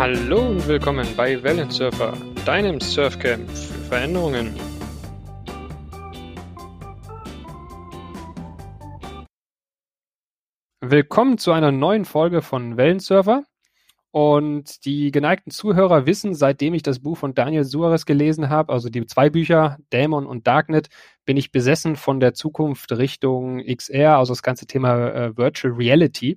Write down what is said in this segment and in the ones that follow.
Hallo und willkommen bei Wellensurfer, deinem Surfcamp für Veränderungen. Willkommen zu einer neuen Folge von Wellensurfer. Und die geneigten Zuhörer wissen, seitdem ich das Buch von Daniel Suarez gelesen habe, also die zwei Bücher, Dämon und Darknet, bin ich besessen von der Zukunft Richtung XR, also das ganze Thema äh, Virtual Reality.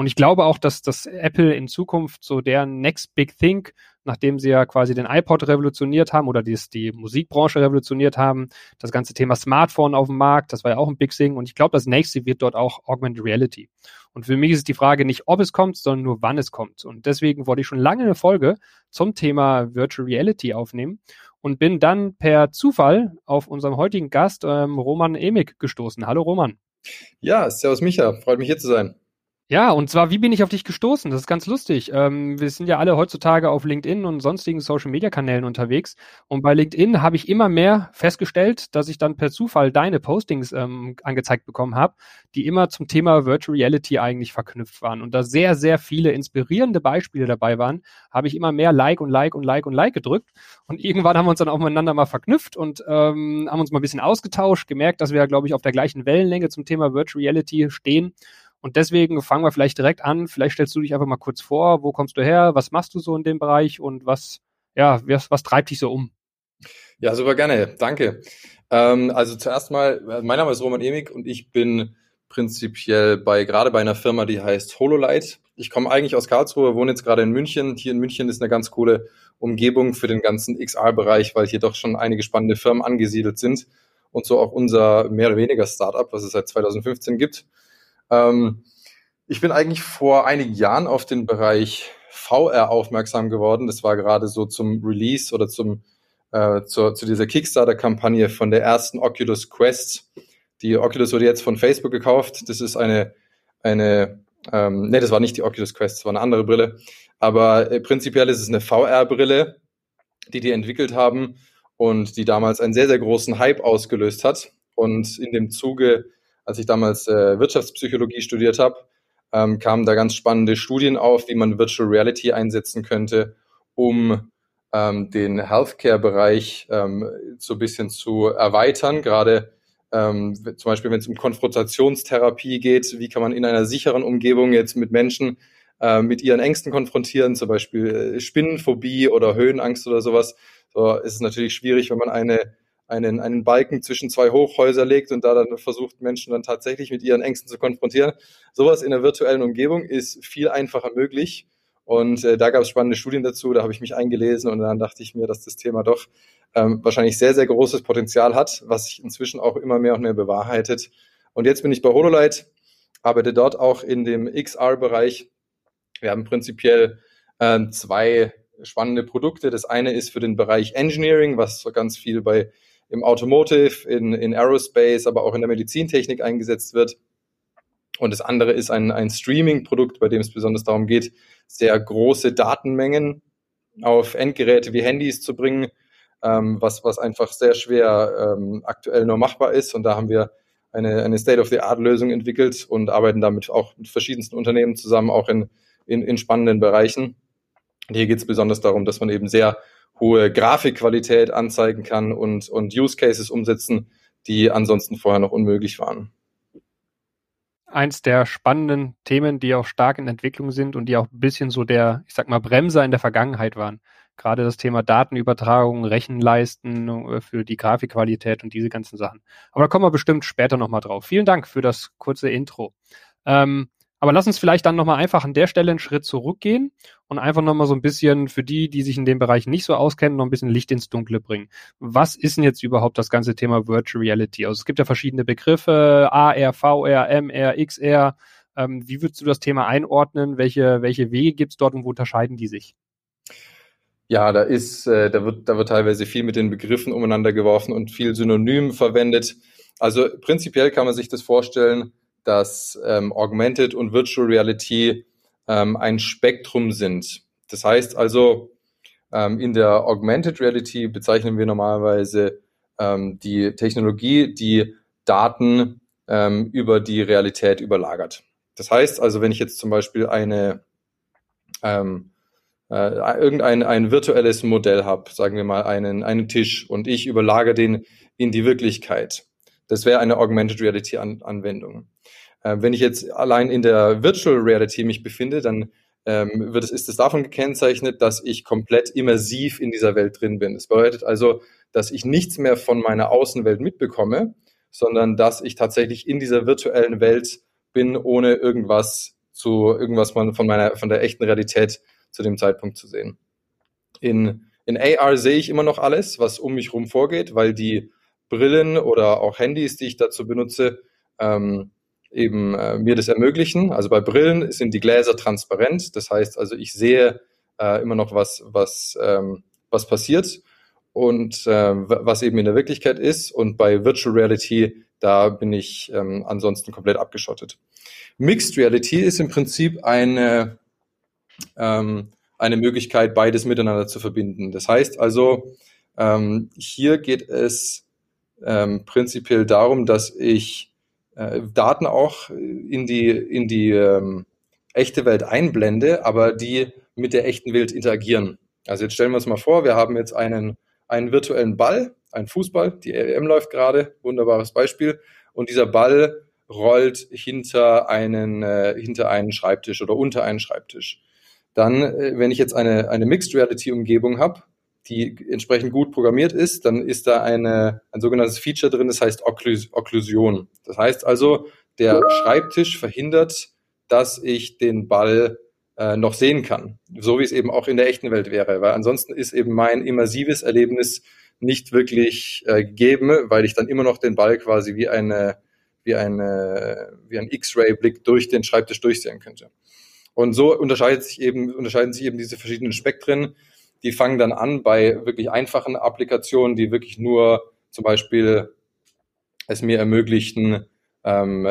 Und ich glaube auch, dass das Apple in Zukunft so der Next Big Thing, nachdem sie ja quasi den iPod revolutioniert haben oder die, die Musikbranche revolutioniert haben, das ganze Thema Smartphone auf dem Markt, das war ja auch ein Big Thing. Und ich glaube, das nächste wird dort auch Augmented Reality. Und für mich ist die Frage nicht, ob es kommt, sondern nur wann es kommt. Und deswegen wollte ich schon lange eine Folge zum Thema Virtual Reality aufnehmen und bin dann per Zufall auf unserem heutigen Gast ähm, Roman Emig gestoßen. Hallo Roman. Ja, servus Micha, freut mich hier zu sein. Ja, und zwar, wie bin ich auf dich gestoßen? Das ist ganz lustig. Ähm, wir sind ja alle heutzutage auf LinkedIn und sonstigen Social-Media-Kanälen unterwegs. Und bei LinkedIn habe ich immer mehr festgestellt, dass ich dann per Zufall deine Postings ähm, angezeigt bekommen habe, die immer zum Thema Virtual Reality eigentlich verknüpft waren. Und da sehr, sehr viele inspirierende Beispiele dabei waren, habe ich immer mehr Like und Like und Like und Like gedrückt. Und irgendwann haben wir uns dann auch miteinander mal verknüpft und ähm, haben uns mal ein bisschen ausgetauscht, gemerkt, dass wir, glaube ich, auf der gleichen Wellenlänge zum Thema Virtual Reality stehen und deswegen fangen wir vielleicht direkt an. Vielleicht stellst du dich einfach mal kurz vor. Wo kommst du her? Was machst du so in dem Bereich? Und was, ja, was, was treibt dich so um? Ja, super gerne. Danke. Ähm, also zuerst mal, mein Name ist Roman Emig und ich bin prinzipiell bei, gerade bei einer Firma, die heißt HoloLight. Ich komme eigentlich aus Karlsruhe, wohne jetzt gerade in München. Hier in München ist eine ganz coole Umgebung für den ganzen XR-Bereich, weil hier doch schon einige spannende Firmen angesiedelt sind und so auch unser mehr oder weniger Startup, was es seit 2015 gibt. Ähm, ich bin eigentlich vor einigen Jahren auf den Bereich VR aufmerksam geworden. Das war gerade so zum Release oder zum äh, zur, zu dieser Kickstarter-Kampagne von der ersten Oculus Quest. Die Oculus wurde jetzt von Facebook gekauft. Das ist eine, eine ähm, nee, das war nicht die Oculus Quest, das war eine andere Brille. Aber äh, prinzipiell ist es eine VR-Brille, die die entwickelt haben und die damals einen sehr, sehr großen Hype ausgelöst hat. Und in dem Zuge als ich damals äh, Wirtschaftspsychologie studiert habe, ähm, kamen da ganz spannende Studien auf, wie man Virtual Reality einsetzen könnte, um ähm, den Healthcare-Bereich ähm, so ein bisschen zu erweitern. Gerade ähm, zum Beispiel, wenn es um Konfrontationstherapie geht, wie kann man in einer sicheren Umgebung jetzt mit Menschen äh, mit ihren Ängsten konfrontieren, zum Beispiel äh, Spinnenphobie oder Höhenangst oder sowas. So ist es natürlich schwierig, wenn man eine einen, einen Balken zwischen zwei Hochhäuser legt und da dann versucht, Menschen dann tatsächlich mit ihren Ängsten zu konfrontieren. Sowas in der virtuellen Umgebung ist viel einfacher möglich. Und äh, da gab es spannende Studien dazu, da habe ich mich eingelesen und dann dachte ich mir, dass das Thema doch ähm, wahrscheinlich sehr, sehr großes Potenzial hat, was sich inzwischen auch immer mehr und mehr bewahrheitet. Und jetzt bin ich bei HoloLight, arbeite dort auch in dem XR-Bereich. Wir haben prinzipiell äh, zwei spannende Produkte. Das eine ist für den Bereich Engineering, was ganz viel bei im Automotive, in, in Aerospace, aber auch in der Medizintechnik eingesetzt wird. Und das andere ist ein, ein Streaming-Produkt, bei dem es besonders darum geht, sehr große Datenmengen auf Endgeräte wie Handys zu bringen, ähm, was, was einfach sehr schwer ähm, aktuell nur machbar ist. Und da haben wir eine, eine State-of-the-Art-Lösung entwickelt und arbeiten damit auch mit verschiedensten Unternehmen zusammen, auch in, in, in spannenden Bereichen. Und hier geht es besonders darum, dass man eben sehr hohe Grafikqualität anzeigen kann und, und Use Cases umsetzen, die ansonsten vorher noch unmöglich waren. Eins der spannenden Themen, die auch stark in Entwicklung sind und die auch ein bisschen so der, ich sag mal, Bremser in der Vergangenheit waren. Gerade das Thema Datenübertragung, Rechenleisten äh, für die Grafikqualität und diese ganzen Sachen. Aber da kommen wir bestimmt später nochmal drauf. Vielen Dank für das kurze Intro. Ähm, aber lass uns vielleicht dann nochmal einfach an der Stelle einen Schritt zurückgehen und einfach nochmal so ein bisschen für die, die sich in dem Bereich nicht so auskennen, noch ein bisschen Licht ins Dunkle bringen. Was ist denn jetzt überhaupt das ganze Thema Virtual Reality? Also es gibt ja verschiedene Begriffe, AR, VR, MR, XR. Ähm, wie würdest du das Thema einordnen? Welche, welche Wege gibt es dort und wo unterscheiden die sich? Ja, da ist, äh, da wird, da wird teilweise viel mit den Begriffen umeinander geworfen und viel Synonym verwendet. Also prinzipiell kann man sich das vorstellen, dass ähm, Augmented und Virtual Reality ähm, ein Spektrum sind. Das heißt also, ähm, in der Augmented Reality bezeichnen wir normalerweise ähm, die Technologie, die Daten ähm, über die Realität überlagert. Das heißt also, wenn ich jetzt zum Beispiel eine, ähm, äh, irgendein ein virtuelles Modell habe, sagen wir mal einen, einen Tisch und ich überlagere den in die Wirklichkeit. Das wäre eine Augmented Reality An Anwendung. Äh, wenn ich jetzt allein in der Virtual Reality mich befinde, dann ähm, wird es, ist es davon gekennzeichnet, dass ich komplett immersiv in dieser Welt drin bin. Das bedeutet also, dass ich nichts mehr von meiner Außenwelt mitbekomme, sondern dass ich tatsächlich in dieser virtuellen Welt bin, ohne irgendwas zu, irgendwas von, meiner, von der echten Realität zu dem Zeitpunkt zu sehen. In, in AR sehe ich immer noch alles, was um mich herum vorgeht, weil die Brillen oder auch Handys, die ich dazu benutze, ähm, eben äh, mir das ermöglichen. Also bei Brillen sind die Gläser transparent, das heißt also ich sehe äh, immer noch was, was, ähm, was passiert und äh, was eben in der Wirklichkeit ist. Und bei Virtual Reality, da bin ich ähm, ansonsten komplett abgeschottet. Mixed Reality ist im Prinzip eine, ähm, eine Möglichkeit, beides miteinander zu verbinden. Das heißt also, ähm, hier geht es ähm, prinzipiell darum, dass ich äh, Daten auch in die, in die ähm, echte Welt einblende, aber die mit der echten Welt interagieren. Also jetzt stellen wir uns mal vor, wir haben jetzt einen, einen virtuellen Ball, einen Fußball, die EM läuft gerade, wunderbares Beispiel, und dieser Ball rollt hinter einen, äh, hinter einen Schreibtisch oder unter einen Schreibtisch. Dann, äh, wenn ich jetzt eine, eine Mixed Reality Umgebung habe, die entsprechend gut programmiert ist, dann ist da eine, ein sogenanntes Feature drin, das heißt Okklus Okklusion. Das heißt also, der Schreibtisch verhindert, dass ich den Ball äh, noch sehen kann, so wie es eben auch in der echten Welt wäre, weil ansonsten ist eben mein immersives Erlebnis nicht wirklich äh, gegeben, weil ich dann immer noch den Ball quasi wie eine wie eine wie ein X-Ray-Blick durch den Schreibtisch durchsehen könnte. Und so unterscheidet sich eben unterscheiden sich eben diese verschiedenen Spektren die fangen dann an bei wirklich einfachen Applikationen, die wirklich nur zum Beispiel es mir ermöglichen, ähm,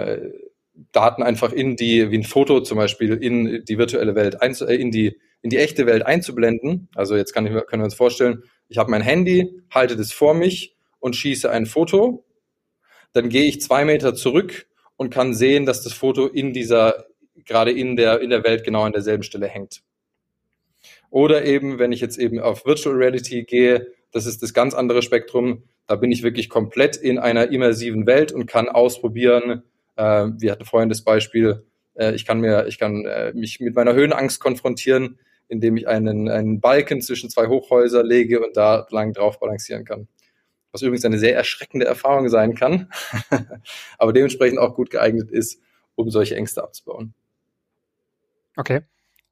Daten einfach in die, wie ein Foto zum Beispiel, in die virtuelle Welt, einzu, äh, in, die, in die echte Welt einzublenden. Also jetzt kann ich, können wir uns vorstellen, ich habe mein Handy, halte das vor mich und schieße ein Foto. Dann gehe ich zwei Meter zurück und kann sehen, dass das Foto in dieser, gerade in der, in der Welt genau an derselben Stelle hängt. Oder eben, wenn ich jetzt eben auf Virtual Reality gehe, das ist das ganz andere Spektrum. Da bin ich wirklich komplett in einer immersiven Welt und kann ausprobieren. Äh, wir hatten vorhin das Beispiel, äh, ich kann mir, ich kann äh, mich mit meiner Höhenangst konfrontieren, indem ich einen, einen Balken zwischen zwei Hochhäuser lege und da lang drauf balancieren kann. Was übrigens eine sehr erschreckende Erfahrung sein kann, aber dementsprechend auch gut geeignet ist, um solche Ängste abzubauen. Okay,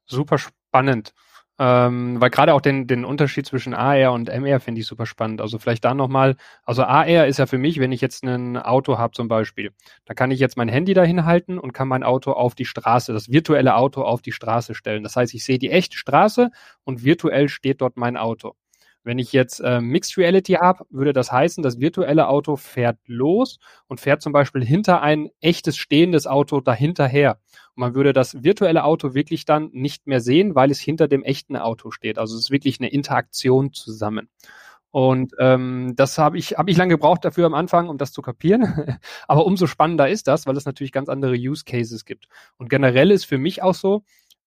super spannend. Ähm, weil gerade auch den, den Unterschied zwischen AR und MR finde ich super spannend. Also vielleicht da nochmal, also AR ist ja für mich, wenn ich jetzt ein Auto habe zum Beispiel, da kann ich jetzt mein Handy dahin halten und kann mein Auto auf die Straße, das virtuelle Auto auf die Straße stellen. Das heißt, ich sehe die echte Straße und virtuell steht dort mein Auto. Wenn ich jetzt äh, Mixed Reality habe, würde das heißen, das virtuelle Auto fährt los und fährt zum Beispiel hinter ein echtes stehendes Auto dahinter her. Und man würde das virtuelle Auto wirklich dann nicht mehr sehen, weil es hinter dem echten Auto steht. Also es ist wirklich eine Interaktion zusammen. Und ähm, das habe ich, hab ich lange gebraucht dafür am Anfang, um das zu kapieren. Aber umso spannender ist das, weil es natürlich ganz andere Use Cases gibt. Und generell ist für mich auch so,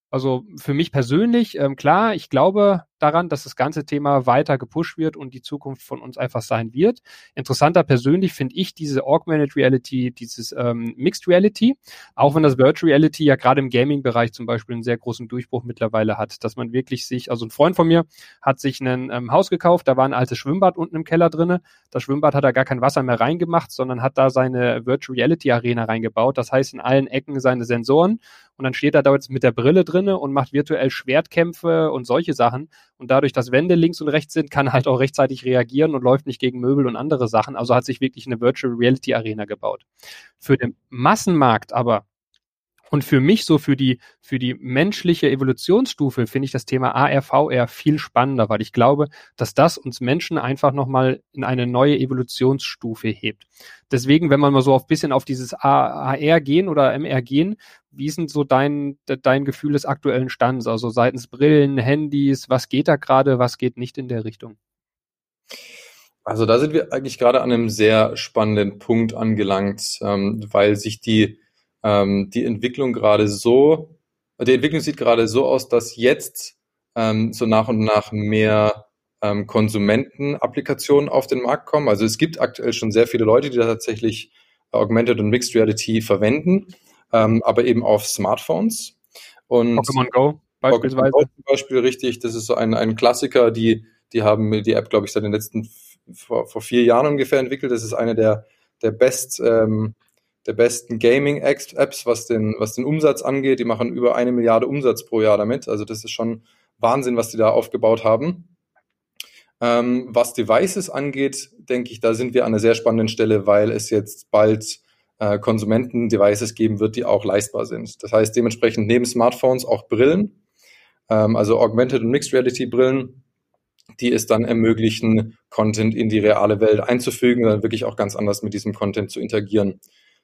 also für mich persönlich, ähm, klar, ich glaube daran, dass das ganze Thema weiter gepusht wird und die Zukunft von uns einfach sein wird. Interessanter persönlich finde ich diese Augmented Reality, dieses ähm, Mixed Reality, auch wenn das Virtual Reality ja gerade im Gaming-Bereich zum Beispiel einen sehr großen Durchbruch mittlerweile hat, dass man wirklich sich, also ein Freund von mir hat sich ein ähm, Haus gekauft, da war ein altes Schwimmbad unten im Keller drinne. Das Schwimmbad hat er gar kein Wasser mehr reingemacht, sondern hat da seine Virtual Reality Arena reingebaut. Das heißt in allen Ecken seine Sensoren und dann steht er da jetzt mit der Brille drinne und macht virtuell Schwertkämpfe und solche Sachen. Und dadurch, dass Wände links und rechts sind, kann halt auch rechtzeitig reagieren und läuft nicht gegen Möbel und andere Sachen. Also hat sich wirklich eine Virtual Reality Arena gebaut. Für den Massenmarkt aber und für mich so für die, für die menschliche Evolutionsstufe finde ich das Thema ARVR viel spannender, weil ich glaube, dass das uns Menschen einfach nochmal in eine neue Evolutionsstufe hebt. Deswegen, wenn man mal so ein bisschen auf dieses AR gehen oder MR gehen, wie denn so dein, dein Gefühl des aktuellen Stands? Also seitens Brillen, Handys, was geht da gerade, was geht nicht in der Richtung? Also da sind wir eigentlich gerade an einem sehr spannenden Punkt angelangt, ähm, weil sich die ähm, die Entwicklung gerade so, die Entwicklung sieht gerade so aus, dass jetzt ähm, so nach und nach mehr ähm, Konsumentenapplikationen auf den Markt kommen. Also es gibt aktuell schon sehr viele Leute, die da tatsächlich Augmented und Mixed Reality verwenden, ähm, aber eben auf Smartphones. Und Pokémon Go beispielsweise. Pokémon Go zum Beispiel richtig, das ist so ein, ein Klassiker, die, die haben die App, glaube ich, seit den letzten vor, vor vier Jahren ungefähr entwickelt. Das ist eine der, der best ähm, der besten Gaming-Apps, was den, was den Umsatz angeht. Die machen über eine Milliarde Umsatz pro Jahr damit. Also das ist schon Wahnsinn, was die da aufgebaut haben. Ähm, was Devices angeht, denke ich, da sind wir an einer sehr spannenden Stelle, weil es jetzt bald äh, Konsumenten-Devices geben wird, die auch leistbar sind. Das heißt dementsprechend neben Smartphones auch Brillen, ähm, also Augmented und Mixed Reality Brillen, die es dann ermöglichen, Content in die reale Welt einzufügen und dann wirklich auch ganz anders mit diesem Content zu interagieren.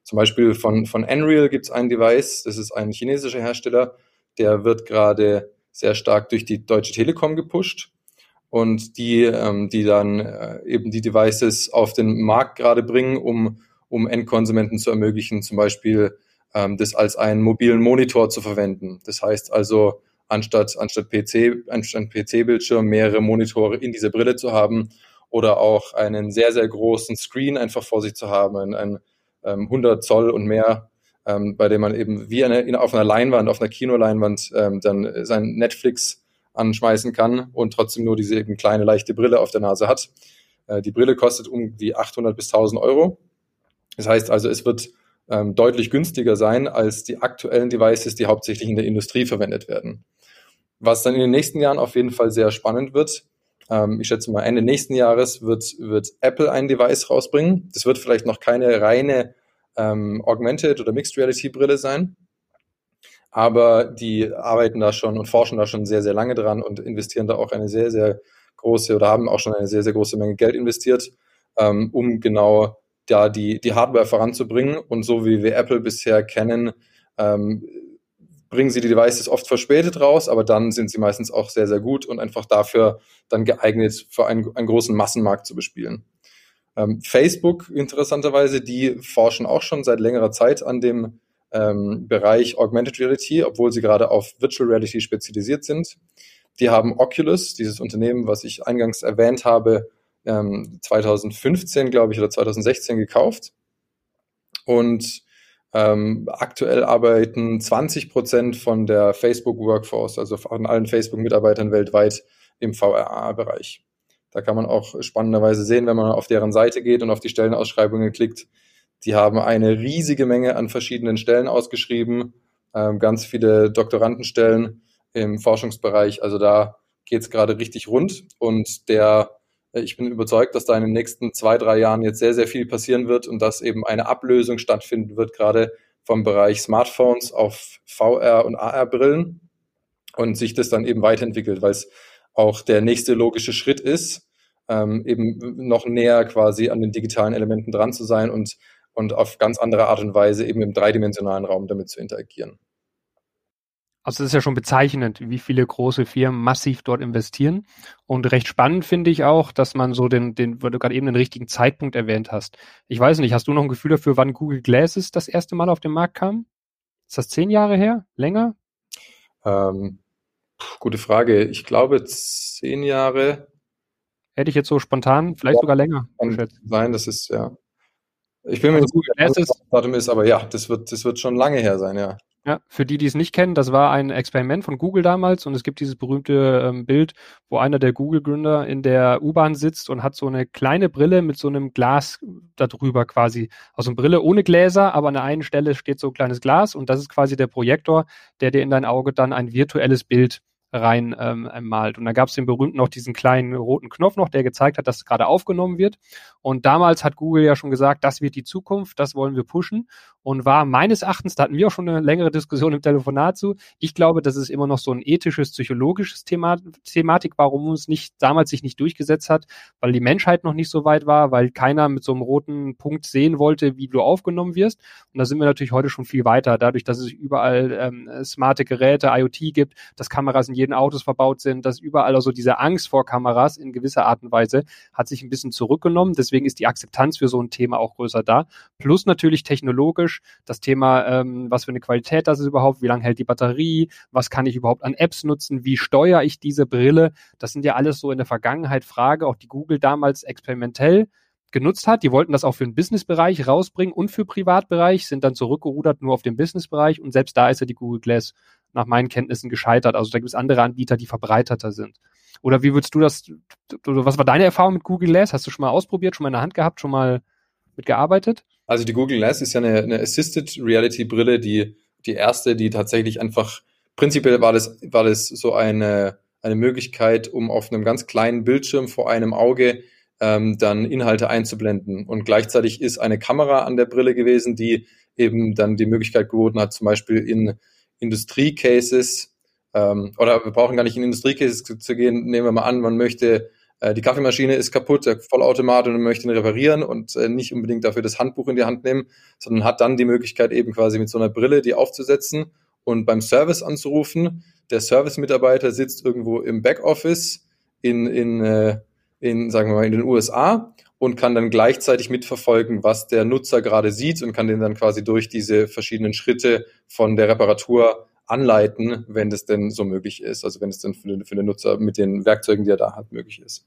Zum Beispiel von, von Unreal gibt es ein Device, das ist ein chinesischer Hersteller, der wird gerade sehr stark durch die Deutsche Telekom gepusht und die, ähm, die dann äh, eben die Devices auf den Markt gerade bringen, um, um Endkonsumenten zu ermöglichen, zum Beispiel ähm, das als einen mobilen Monitor zu verwenden. Das heißt also, anstatt, anstatt PC, anstatt PC-Bildschirm mehrere Monitore in dieser Brille zu haben oder auch einen sehr, sehr großen Screen einfach vor sich zu haben, ein, ein 100 ähm, Zoll und mehr, ähm, bei dem man eben wie eine, auf einer Leinwand, auf einer Kinoleinwand ähm, dann sein Netflix anschmeißen kann und trotzdem nur diese eben kleine, leichte Brille auf der Nase hat. Äh, die Brille kostet um die 800 bis 1000 Euro. Das heißt also, es wird ähm, deutlich günstiger sein als die aktuellen Devices, die hauptsächlich in der Industrie verwendet werden. Was dann in den nächsten Jahren auf jeden Fall sehr spannend wird, ähm, ich schätze mal Ende nächsten Jahres wird, wird Apple ein Device rausbringen. Das wird vielleicht noch keine reine ähm, Augmented oder Mixed Reality Brille sein. Aber die arbeiten da schon und forschen da schon sehr, sehr lange dran und investieren da auch eine sehr, sehr große oder haben auch schon eine sehr, sehr große Menge Geld investiert, ähm, um genau da die, die Hardware voranzubringen. Und so wie wir Apple bisher kennen, ähm, bringen sie die Devices oft verspätet raus, aber dann sind sie meistens auch sehr, sehr gut und einfach dafür dann geeignet, für einen, einen großen Massenmarkt zu bespielen. Ähm, Facebook, interessanterweise, die forschen auch schon seit längerer Zeit an dem ähm, Bereich Augmented Reality, obwohl sie gerade auf Virtual Reality spezialisiert sind. Die haben Oculus, dieses Unternehmen, was ich eingangs erwähnt habe, ähm, 2015, glaube ich, oder 2016 gekauft. Und ähm, aktuell arbeiten 20 Prozent von der Facebook Workforce, also von allen Facebook-Mitarbeitern weltweit im VRA-Bereich. Da kann man auch spannenderweise sehen, wenn man auf deren Seite geht und auf die Stellenausschreibungen klickt. Die haben eine riesige Menge an verschiedenen Stellen ausgeschrieben, ähm, ganz viele Doktorandenstellen im Forschungsbereich. Also da geht es gerade richtig rund und der ich bin überzeugt, dass da in den nächsten zwei, drei Jahren jetzt sehr, sehr viel passieren wird und dass eben eine Ablösung stattfinden wird, gerade vom Bereich Smartphones auf VR- und AR-Brillen und sich das dann eben weiterentwickelt, weil es auch der nächste logische Schritt ist, ähm, eben noch näher quasi an den digitalen Elementen dran zu sein und, und auf ganz andere Art und Weise eben im dreidimensionalen Raum damit zu interagieren. Also das ist ja schon bezeichnend, wie viele große Firmen massiv dort investieren. Und recht spannend finde ich auch, dass man so den, den, weil du gerade eben den richtigen Zeitpunkt erwähnt hast. Ich weiß nicht, hast du noch ein Gefühl dafür, wann Google Glasses das erste Mal auf den Markt kam? Ist das zehn Jahre her? Länger? Ähm, gute Frage. Ich glaube zehn Jahre. Hätte ich jetzt so spontan, vielleicht ja, sogar länger. Kann sein, das ist, ja. Ich bin mir also nicht sicher, was das Datum ist, aber ja, das wird, das wird schon lange her sein, ja. Ja, für die, die es nicht kennen, das war ein Experiment von Google damals und es gibt dieses berühmte ähm, Bild, wo einer der Google-Gründer in der U-Bahn sitzt und hat so eine kleine Brille mit so einem Glas darüber quasi. Also eine Brille ohne Gläser, aber an der einen Stelle steht so ein kleines Glas und das ist quasi der Projektor, der dir in dein Auge dann ein virtuelles Bild rein ähm, malt. Und da gab es den berühmten noch diesen kleinen roten Knopf noch, der gezeigt hat, dass es gerade aufgenommen wird. Und damals hat Google ja schon gesagt, das wird die Zukunft, das wollen wir pushen. Und war meines Erachtens, da hatten wir auch schon eine längere Diskussion im Telefonat zu, ich glaube, das ist immer noch so ein ethisches, psychologisches Thema, Thematik, warum es nicht damals sich nicht durchgesetzt hat, weil die Menschheit noch nicht so weit war, weil keiner mit so einem roten Punkt sehen wollte, wie du aufgenommen wirst. Und da sind wir natürlich heute schon viel weiter, dadurch, dass es überall ähm, smarte Geräte, IoT gibt, dass Kameras in jedem Autos verbaut sind, dass überall also diese Angst vor Kameras in gewisser Art und Weise hat sich ein bisschen zurückgenommen. Deswegen ist die Akzeptanz für so ein Thema auch größer da. Plus natürlich technologisch Das Thema, ähm, was für eine Qualität das ist überhaupt, wie lange hält die Batterie, was kann ich überhaupt an Apps nutzen, wie steuere ich diese Brille. Das sind ja alles so in der Vergangenheit Frage, auch die Google damals experimentell genutzt hat. Die wollten das auch für den Businessbereich rausbringen und für Privatbereich, sind dann zurückgerudert nur auf den Businessbereich und selbst da ist ja die Google Glass nach meinen Kenntnissen gescheitert. Also da gibt es andere Anbieter, die verbreiterter sind. Oder wie würdest du das, was war deine Erfahrung mit Google Glass? Hast du schon mal ausprobiert, schon mal in der Hand gehabt, schon mal mitgearbeitet? Also die Google Glass ist ja eine, eine Assisted Reality Brille, die, die erste, die tatsächlich einfach, prinzipiell war das, war das so eine, eine Möglichkeit, um auf einem ganz kleinen Bildschirm vor einem Auge ähm, dann Inhalte einzublenden. Und gleichzeitig ist eine Kamera an der Brille gewesen, die eben dann die Möglichkeit geboten hat, zum Beispiel in Industriecases ähm, oder wir brauchen gar nicht in Industriecases zu, zu gehen. Nehmen wir mal an, man möchte die Kaffeemaschine ist kaputt, der Vollautomat und möchte ihn reparieren und äh, nicht unbedingt dafür das Handbuch in die Hand nehmen, sondern hat dann die Möglichkeit eben quasi mit so einer Brille die aufzusetzen und beim Service anzurufen. Der Service-Mitarbeiter sitzt irgendwo im Backoffice in, in, äh, in, sagen wir mal, in den USA und kann dann gleichzeitig mitverfolgen, was der Nutzer gerade sieht und kann den dann quasi durch diese verschiedenen Schritte von der Reparatur anleiten, wenn das denn so möglich ist, also wenn es dann für den, für den Nutzer mit den Werkzeugen, die er da hat, möglich ist.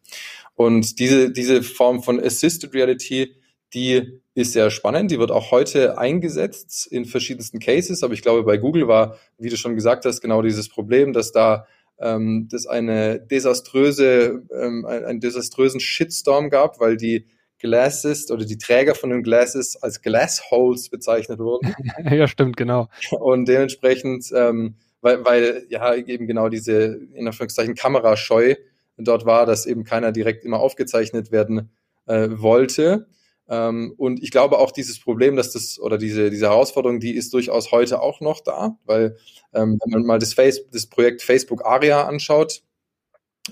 Und diese, diese Form von Assisted Reality, die ist sehr spannend, die wird auch heute eingesetzt in verschiedensten Cases, aber ich glaube, bei Google war, wie du schon gesagt hast, genau dieses Problem, dass da ähm, das eine desaströse, ähm, einen desaströsen Shitstorm gab, weil die Glasses oder die Träger von den Glasses als Glassholes bezeichnet wurden. ja, stimmt, genau. Und dementsprechend, ähm, weil, weil ja eben genau diese in Anführungszeichen Kamerascheu dort war, dass eben keiner direkt immer aufgezeichnet werden äh, wollte. Ähm, und ich glaube auch dieses Problem, dass das oder diese, diese Herausforderung, die ist durchaus heute auch noch da, weil ähm, wenn man mal das, Face, das Projekt Facebook Aria anschaut,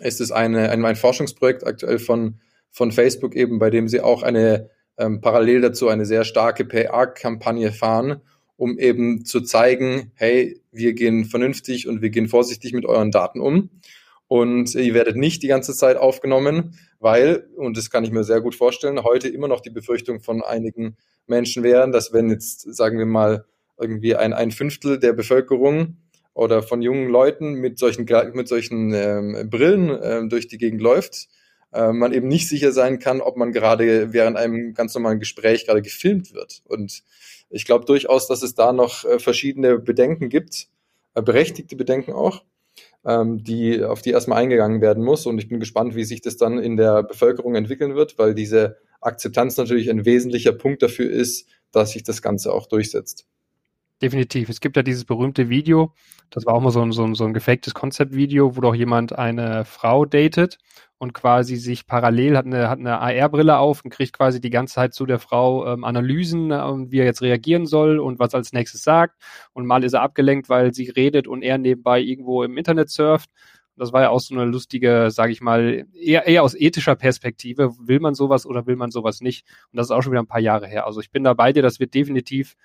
ist es eine, ein, ein Forschungsprojekt aktuell von von Facebook eben, bei dem sie auch eine ähm, parallel dazu eine sehr starke PR-Kampagne fahren, um eben zu zeigen, hey, wir gehen vernünftig und wir gehen vorsichtig mit euren Daten um. Und ihr werdet nicht die ganze Zeit aufgenommen, weil, und das kann ich mir sehr gut vorstellen, heute immer noch die Befürchtung von einigen Menschen wären, dass wenn jetzt, sagen wir mal, irgendwie ein, ein Fünftel der Bevölkerung oder von jungen Leuten mit solchen, mit solchen ähm, Brillen ähm, durch die Gegend läuft, äh, man eben nicht sicher sein kann, ob man gerade während einem ganz normalen Gespräch gerade gefilmt wird. Und ich glaube durchaus, dass es da noch äh, verschiedene Bedenken gibt, äh, berechtigte Bedenken auch, ähm, die, auf die erstmal eingegangen werden muss. Und ich bin gespannt, wie sich das dann in der Bevölkerung entwickeln wird, weil diese Akzeptanz natürlich ein wesentlicher Punkt dafür ist, dass sich das Ganze auch durchsetzt. Definitiv. Es gibt ja dieses berühmte Video, das war auch mal so ein, so ein, so ein gefaktes Konzeptvideo, wo doch jemand eine Frau datet und quasi sich parallel hat eine, hat eine AR-Brille auf und kriegt quasi die ganze Zeit zu der Frau ähm, Analysen, äh, wie er jetzt reagieren soll und was als nächstes sagt. Und mal ist er abgelenkt, weil sie redet und er nebenbei irgendwo im Internet surft. Das war ja auch so eine lustige, sage ich mal, eher, eher aus ethischer Perspektive. Will man sowas oder will man sowas nicht? Und das ist auch schon wieder ein paar Jahre her. Also ich bin da bei dir, das wird definitiv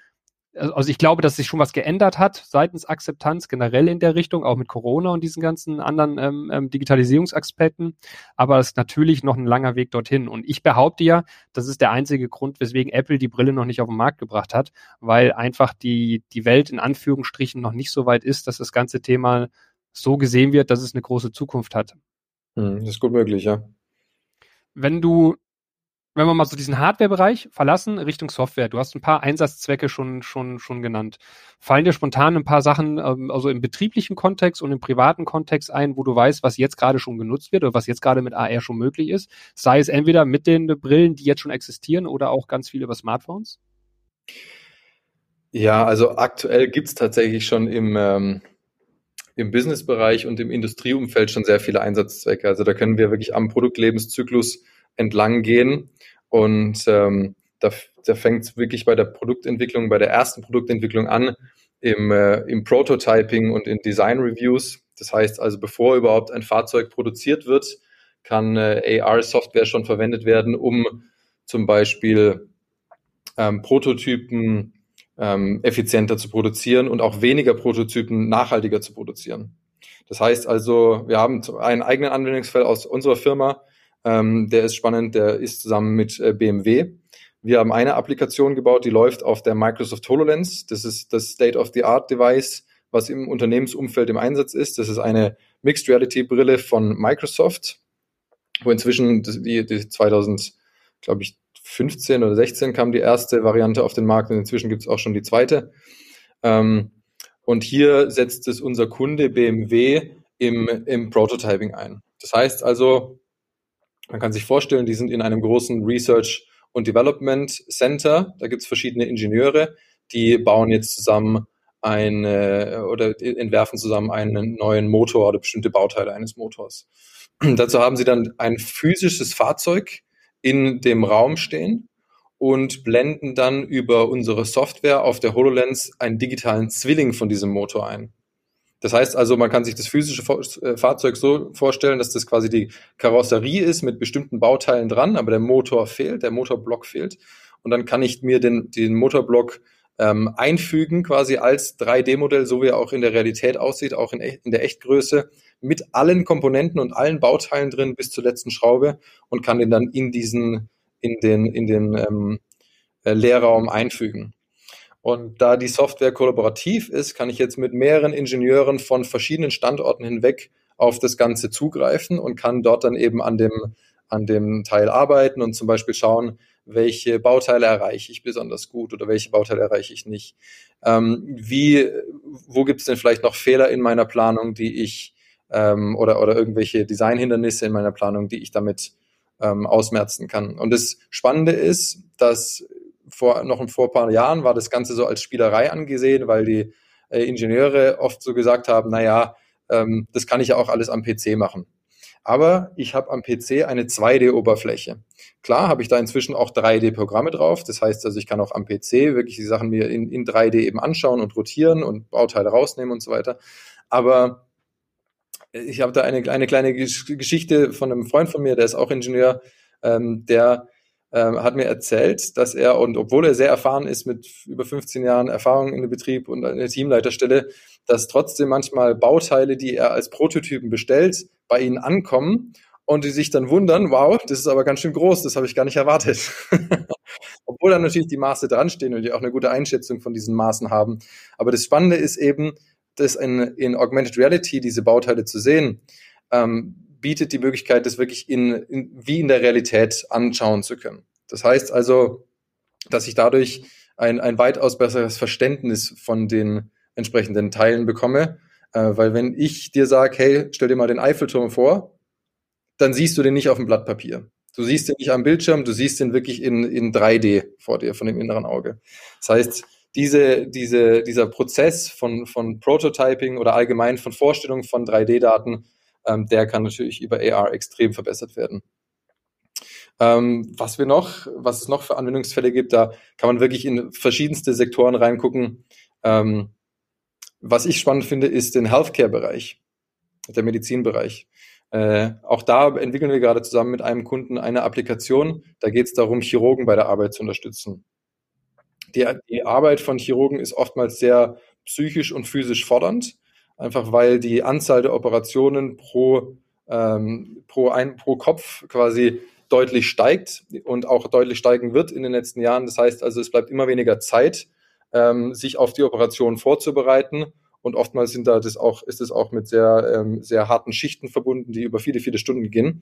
also ich glaube, dass sich schon was geändert hat seitens Akzeptanz generell in der Richtung, auch mit Corona und diesen ganzen anderen ähm, ähm, Digitalisierungsaspekten. Aber es ist natürlich noch ein langer Weg dorthin. Und ich behaupte ja, das ist der einzige Grund, weswegen Apple die Brille noch nicht auf den Markt gebracht hat, weil einfach die, die Welt in Anführungsstrichen noch nicht so weit ist, dass das ganze Thema so gesehen wird, dass es eine große Zukunft hat. Hm, das ist gut möglich, ja. Wenn du wenn wir mal so diesen Hardware-Bereich verlassen, Richtung Software, du hast ein paar Einsatzzwecke schon, schon, schon genannt. Fallen dir spontan ein paar Sachen, ähm, also im betrieblichen Kontext und im privaten Kontext ein, wo du weißt, was jetzt gerade schon genutzt wird oder was jetzt gerade mit AR schon möglich ist? Sei es entweder mit den Brillen, die jetzt schon existieren oder auch ganz viel über Smartphones? Ja, also aktuell gibt's tatsächlich schon im, ähm, im Businessbereich und im Industrieumfeld schon sehr viele Einsatzzwecke. Also da können wir wirklich am Produktlebenszyklus entlang gehen. Und ähm, da, da fängt es wirklich bei der Produktentwicklung, bei der ersten Produktentwicklung an, im, äh, im Prototyping und in Design Reviews. Das heißt also, bevor überhaupt ein Fahrzeug produziert wird, kann äh, AR-Software schon verwendet werden, um zum Beispiel ähm, Prototypen ähm, effizienter zu produzieren und auch weniger Prototypen nachhaltiger zu produzieren. Das heißt also, wir haben einen eigenen Anwendungsfall aus unserer Firma, ähm, der ist spannend, der ist zusammen mit äh, BMW. Wir haben eine Applikation gebaut, die läuft auf der Microsoft HoloLens. Das ist das State-of-the-Art-Device, was im Unternehmensumfeld im Einsatz ist. Das ist eine Mixed Reality Brille von Microsoft, wo inzwischen die, die 2000, glaube ich, 15 oder 16 kam die erste Variante auf den Markt und inzwischen gibt es auch schon die zweite. Ähm, und hier setzt es unser Kunde BMW im, im Prototyping ein. Das heißt also, man kann sich vorstellen, die sind in einem großen Research und Development Center. Da gibt es verschiedene Ingenieure, die bauen jetzt zusammen eine oder entwerfen zusammen einen neuen Motor oder bestimmte Bauteile eines Motors. Dazu haben sie dann ein physisches Fahrzeug in dem Raum stehen und blenden dann über unsere Software auf der HoloLens einen digitalen Zwilling von diesem Motor ein. Das heißt also, man kann sich das physische äh, Fahrzeug so vorstellen, dass das quasi die Karosserie ist mit bestimmten Bauteilen dran, aber der Motor fehlt, der Motorblock fehlt. Und dann kann ich mir den, den Motorblock ähm, einfügen, quasi als 3D-Modell, so wie er auch in der Realität aussieht, auch in, in der Echtgröße, mit allen Komponenten und allen Bauteilen drin bis zur letzten Schraube und kann den dann in diesen, in den, in den ähm, äh, Leerraum einfügen. Und da die Software kollaborativ ist, kann ich jetzt mit mehreren Ingenieuren von verschiedenen Standorten hinweg auf das Ganze zugreifen und kann dort dann eben an dem, an dem Teil arbeiten und zum Beispiel schauen, welche Bauteile erreiche ich besonders gut oder welche Bauteile erreiche ich nicht. Ähm, wie, wo gibt es denn vielleicht noch Fehler in meiner Planung, die ich ähm, oder, oder irgendwelche Designhindernisse in meiner Planung, die ich damit ähm, ausmerzen kann. Und das Spannende ist, dass vor, noch vor ein paar Jahren war das Ganze so als Spielerei angesehen, weil die äh, Ingenieure oft so gesagt haben, naja, ähm, das kann ich ja auch alles am PC machen. Aber ich habe am PC eine 2D-Oberfläche. Klar habe ich da inzwischen auch 3D-Programme drauf. Das heißt also, ich kann auch am PC wirklich die Sachen mir in, in 3D eben anschauen und rotieren und Bauteile rausnehmen und so weiter. Aber ich habe da eine, eine kleine Geschichte von einem Freund von mir, der ist auch Ingenieur, ähm, der hat mir erzählt, dass er, und obwohl er sehr erfahren ist mit über 15 Jahren Erfahrung in dem Betrieb und an der Teamleiterstelle, dass trotzdem manchmal Bauteile, die er als Prototypen bestellt, bei ihnen ankommen und die sich dann wundern, wow, das ist aber ganz schön groß, das habe ich gar nicht erwartet. Obwohl dann natürlich die Maße dran stehen und die auch eine gute Einschätzung von diesen Maßen haben. Aber das Spannende ist eben, dass in, in Augmented Reality diese Bauteile zu sehen, ähm, bietet die Möglichkeit, das wirklich in, in, wie in der Realität anschauen zu können. Das heißt also, dass ich dadurch ein, ein weitaus besseres Verständnis von den entsprechenden Teilen bekomme. Äh, weil wenn ich dir sage, hey, stell dir mal den Eiffelturm vor, dann siehst du den nicht auf dem Blatt Papier. Du siehst den nicht am Bildschirm, du siehst den wirklich in, in 3D vor dir, von dem inneren Auge. Das heißt, diese, diese, dieser Prozess von, von Prototyping oder allgemein von Vorstellung von 3D-Daten ähm, der kann natürlich über AR extrem verbessert werden. Ähm, was wir noch, was es noch für Anwendungsfälle gibt, da kann man wirklich in verschiedenste Sektoren reingucken. Ähm, was ich spannend finde, ist den Healthcare-Bereich, der Medizinbereich. Äh, auch da entwickeln wir gerade zusammen mit einem Kunden eine Applikation. Da geht es darum, Chirurgen bei der Arbeit zu unterstützen. Die, die Arbeit von Chirurgen ist oftmals sehr psychisch und physisch fordernd einfach weil die Anzahl der Operationen pro, ähm, pro, ein, pro Kopf quasi deutlich steigt und auch deutlich steigen wird in den letzten Jahren. Das heißt also, es bleibt immer weniger Zeit, ähm, sich auf die Operation vorzubereiten. Und oftmals sind da das auch, ist es auch mit sehr, ähm, sehr harten Schichten verbunden, die über viele, viele Stunden gehen.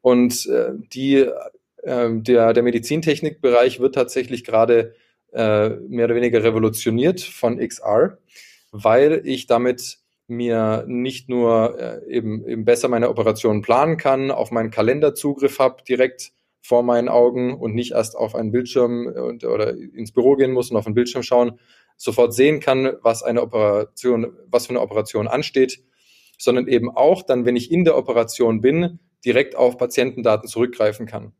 Und äh, die, äh, der, der Medizintechnikbereich wird tatsächlich gerade äh, mehr oder weniger revolutioniert von XR, weil ich damit mir nicht nur äh, eben, eben besser meine Operationen planen kann, auf meinen Kalender Zugriff habe direkt vor meinen Augen und nicht erst auf einen Bildschirm äh, und, oder ins Büro gehen muss und auf einen Bildschirm schauen, sofort sehen kann, was eine Operation, was für eine Operation ansteht, sondern eben auch dann, wenn ich in der Operation bin, direkt auf Patientendaten zurückgreifen kann.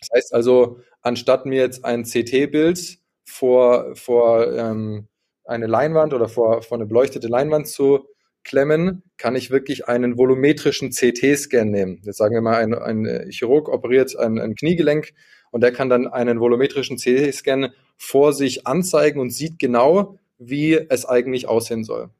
Das heißt also, anstatt mir jetzt ein CT-Bild vor, vor ähm, eine Leinwand oder vor, vor eine beleuchtete Leinwand zu klemmen, kann ich wirklich einen volumetrischen CT-Scan nehmen. Jetzt sagen wir mal, ein, ein Chirurg operiert ein, ein Kniegelenk und der kann dann einen volumetrischen CT-Scan vor sich anzeigen und sieht genau, wie es eigentlich aussehen soll.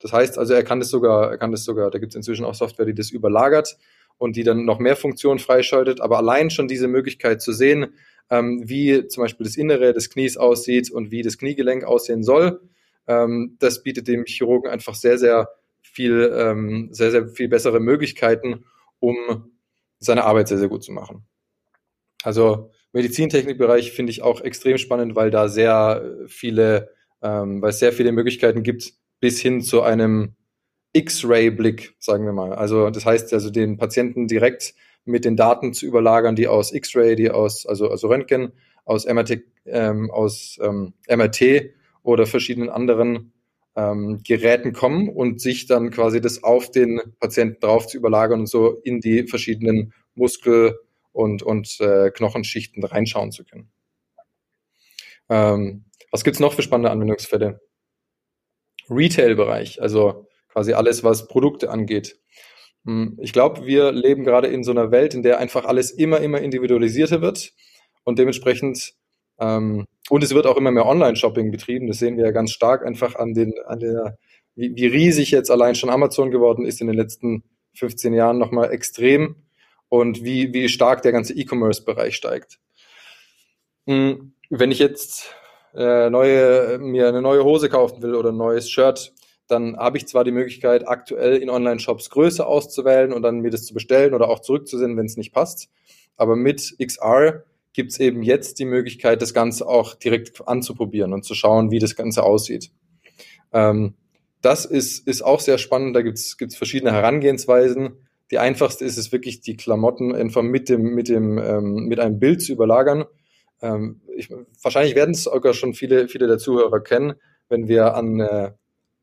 Das heißt also, er kann das sogar, er kann das sogar, da gibt es inzwischen auch Software, die das überlagert und die dann noch mehr Funktionen freischaltet. Aber allein schon diese Möglichkeit zu sehen, ähm, wie zum Beispiel das Innere des Knies aussieht und wie das Kniegelenk aussehen soll. Ähm, das bietet dem Chirurgen einfach sehr, sehr viel, ähm, sehr, sehr viel bessere Möglichkeiten, um seine Arbeit sehr, sehr gut zu machen. Also Medizintechnikbereich finde ich auch extrem spannend, weil da sehr viele, ähm, weil es sehr viele Möglichkeiten gibt, bis hin zu einem X-Ray-Blick, sagen wir mal. Also das heißt also den Patienten direkt mit den Daten zu überlagern, die aus X-Ray, die aus, also, also Röntgen, aus MRT, ähm, aus ähm, MRT oder verschiedenen anderen ähm, Geräten kommen und sich dann quasi das auf den Patienten drauf zu überlagern und so in die verschiedenen Muskel- und, und äh, Knochenschichten reinschauen zu können. Ähm, was gibt's noch für spannende Anwendungsfälle? Retail-Bereich, also quasi alles, was Produkte angeht. Hm, ich glaube, wir leben gerade in so einer Welt, in der einfach alles immer, immer individualisierter wird und dementsprechend ähm, und es wird auch immer mehr Online-Shopping betrieben. Das sehen wir ja ganz stark einfach an den, an der, wie, wie riesig jetzt allein schon Amazon geworden ist in den letzten 15 Jahren nochmal extrem und wie, wie stark der ganze E-Commerce-Bereich steigt. Hm, wenn ich jetzt äh, neue, mir eine neue Hose kaufen will oder ein neues Shirt, dann habe ich zwar die Möglichkeit, aktuell in Online-Shops Größe auszuwählen und dann mir das zu bestellen oder auch zurückzusenden, wenn es nicht passt. Aber mit XR gibt es eben jetzt die Möglichkeit, das Ganze auch direkt anzuprobieren und zu schauen, wie das Ganze aussieht. Ähm, das ist, ist auch sehr spannend. Da gibt es verschiedene Herangehensweisen. Die einfachste ist es wirklich, die Klamotten einfach mit dem, mit dem, ähm, mit einem Bild zu überlagern. Ähm, ich, wahrscheinlich werden es sogar schon viele, viele der Zuhörer kennen, wenn wir an äh,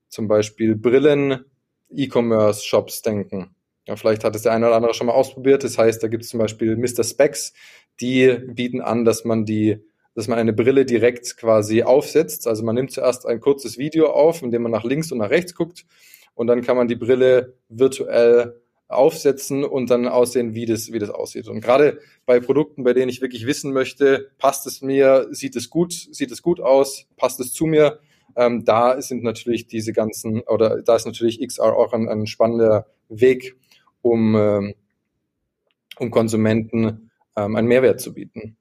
zum Beispiel Brillen, E-Commerce-Shops denken. Ja, vielleicht hat es der eine oder andere schon mal ausprobiert. Das heißt, da gibt es zum Beispiel Mr. Specs, die bieten an, dass man die, dass man eine Brille direkt quasi aufsetzt. Also man nimmt zuerst ein kurzes Video auf, in dem man nach links und nach rechts guckt und dann kann man die Brille virtuell aufsetzen und dann aussehen, wie das, wie das aussieht. Und gerade bei Produkten, bei denen ich wirklich wissen möchte, passt es mir, sieht es gut, sieht es gut aus, passt es zu mir, ähm, da sind natürlich diese ganzen, oder da ist natürlich XR auch ein, ein spannender Weg, um, ähm, um Konsumenten ähm, einen Mehrwert zu bieten.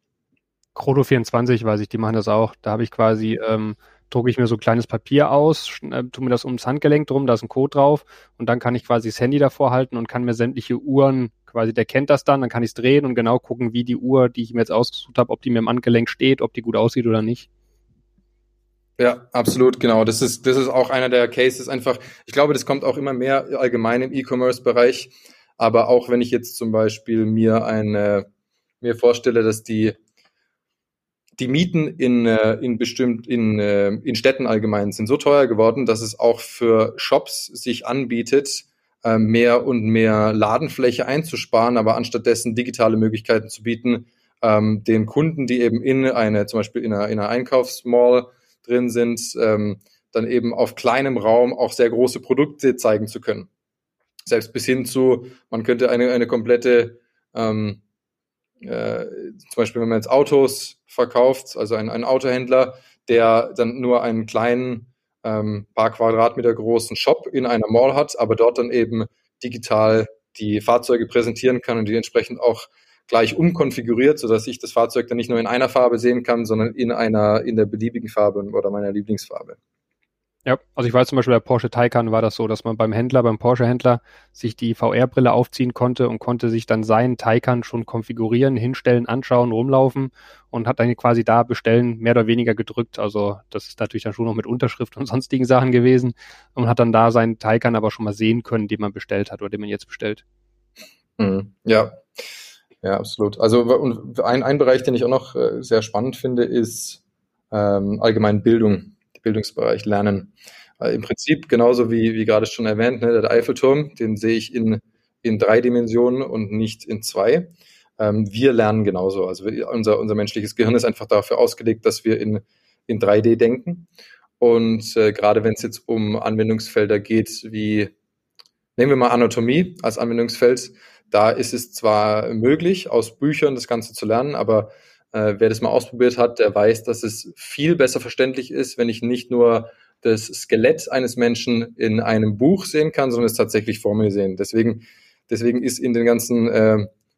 Chrono24 weiß ich, die machen das auch. Da habe ich quasi, ähm, drucke ich mir so ein kleines Papier aus, äh, tue mir das ums Handgelenk drum, da ist ein Code drauf und dann kann ich quasi das Handy davor halten und kann mir sämtliche Uhren, quasi der kennt das dann, dann kann ich es drehen und genau gucken, wie die Uhr, die ich mir jetzt ausgesucht habe, ob die mir im Handgelenk steht, ob die gut aussieht oder nicht. Ja, absolut, genau. Das ist, das ist auch einer der Cases einfach. Ich glaube, das kommt auch immer mehr allgemein im E-Commerce-Bereich. Aber auch wenn ich jetzt zum Beispiel mir eine mir vorstelle, dass die die Mieten in, äh, in bestimmt in, äh, in Städten allgemein sind so teuer geworden, dass es auch für Shops sich anbietet, äh, mehr und mehr Ladenfläche einzusparen, aber anstattdessen digitale Möglichkeiten zu bieten, ähm, den Kunden, die eben in eine, zum Beispiel in einer, in einer Einkaufsmall drin sind, ähm, dann eben auf kleinem Raum auch sehr große Produkte zeigen zu können. Selbst bis hin zu, man könnte eine, eine komplette ähm, äh, zum Beispiel, wenn man jetzt Autos verkauft, also ein, ein Autohändler, der dann nur einen kleinen, ähm, paar Quadratmeter großen Shop in einer Mall hat, aber dort dann eben digital die Fahrzeuge präsentieren kann und die entsprechend auch gleich umkonfiguriert, sodass ich das Fahrzeug dann nicht nur in einer Farbe sehen kann, sondern in einer, in der beliebigen Farbe oder meiner Lieblingsfarbe. Ja, also ich weiß zum Beispiel bei Porsche Taycan war das so, dass man beim Händler, beim Porsche-Händler sich die VR-Brille aufziehen konnte und konnte sich dann seinen Taycan schon konfigurieren, hinstellen, anschauen, rumlaufen und hat dann quasi da bestellen mehr oder weniger gedrückt. Also das ist natürlich dann schon noch mit Unterschrift und sonstigen Sachen gewesen und hat dann da seinen Taycan aber schon mal sehen können, den man bestellt hat oder den man jetzt bestellt. Mhm. Ja, ja, absolut. Also und ein, ein Bereich, den ich auch noch äh, sehr spannend finde, ist ähm, allgemein Bildung Bildungsbereich lernen. Äh, Im Prinzip genauso wie, wie gerade schon erwähnt, ne, der Eiffelturm, den sehe ich in, in drei Dimensionen und nicht in zwei. Ähm, wir lernen genauso. Also wir, unser, unser menschliches Gehirn ist einfach dafür ausgelegt, dass wir in, in 3D denken. Und äh, gerade wenn es jetzt um Anwendungsfelder geht, wie nehmen wir mal Anatomie als Anwendungsfeld, da ist es zwar möglich, aus Büchern das Ganze zu lernen, aber äh, wer das mal ausprobiert hat, der weiß, dass es viel besser verständlich ist, wenn ich nicht nur das Skelett eines Menschen in einem Buch sehen kann, sondern es tatsächlich vor mir sehen. Deswegen, deswegen ist in den ganzen, äh,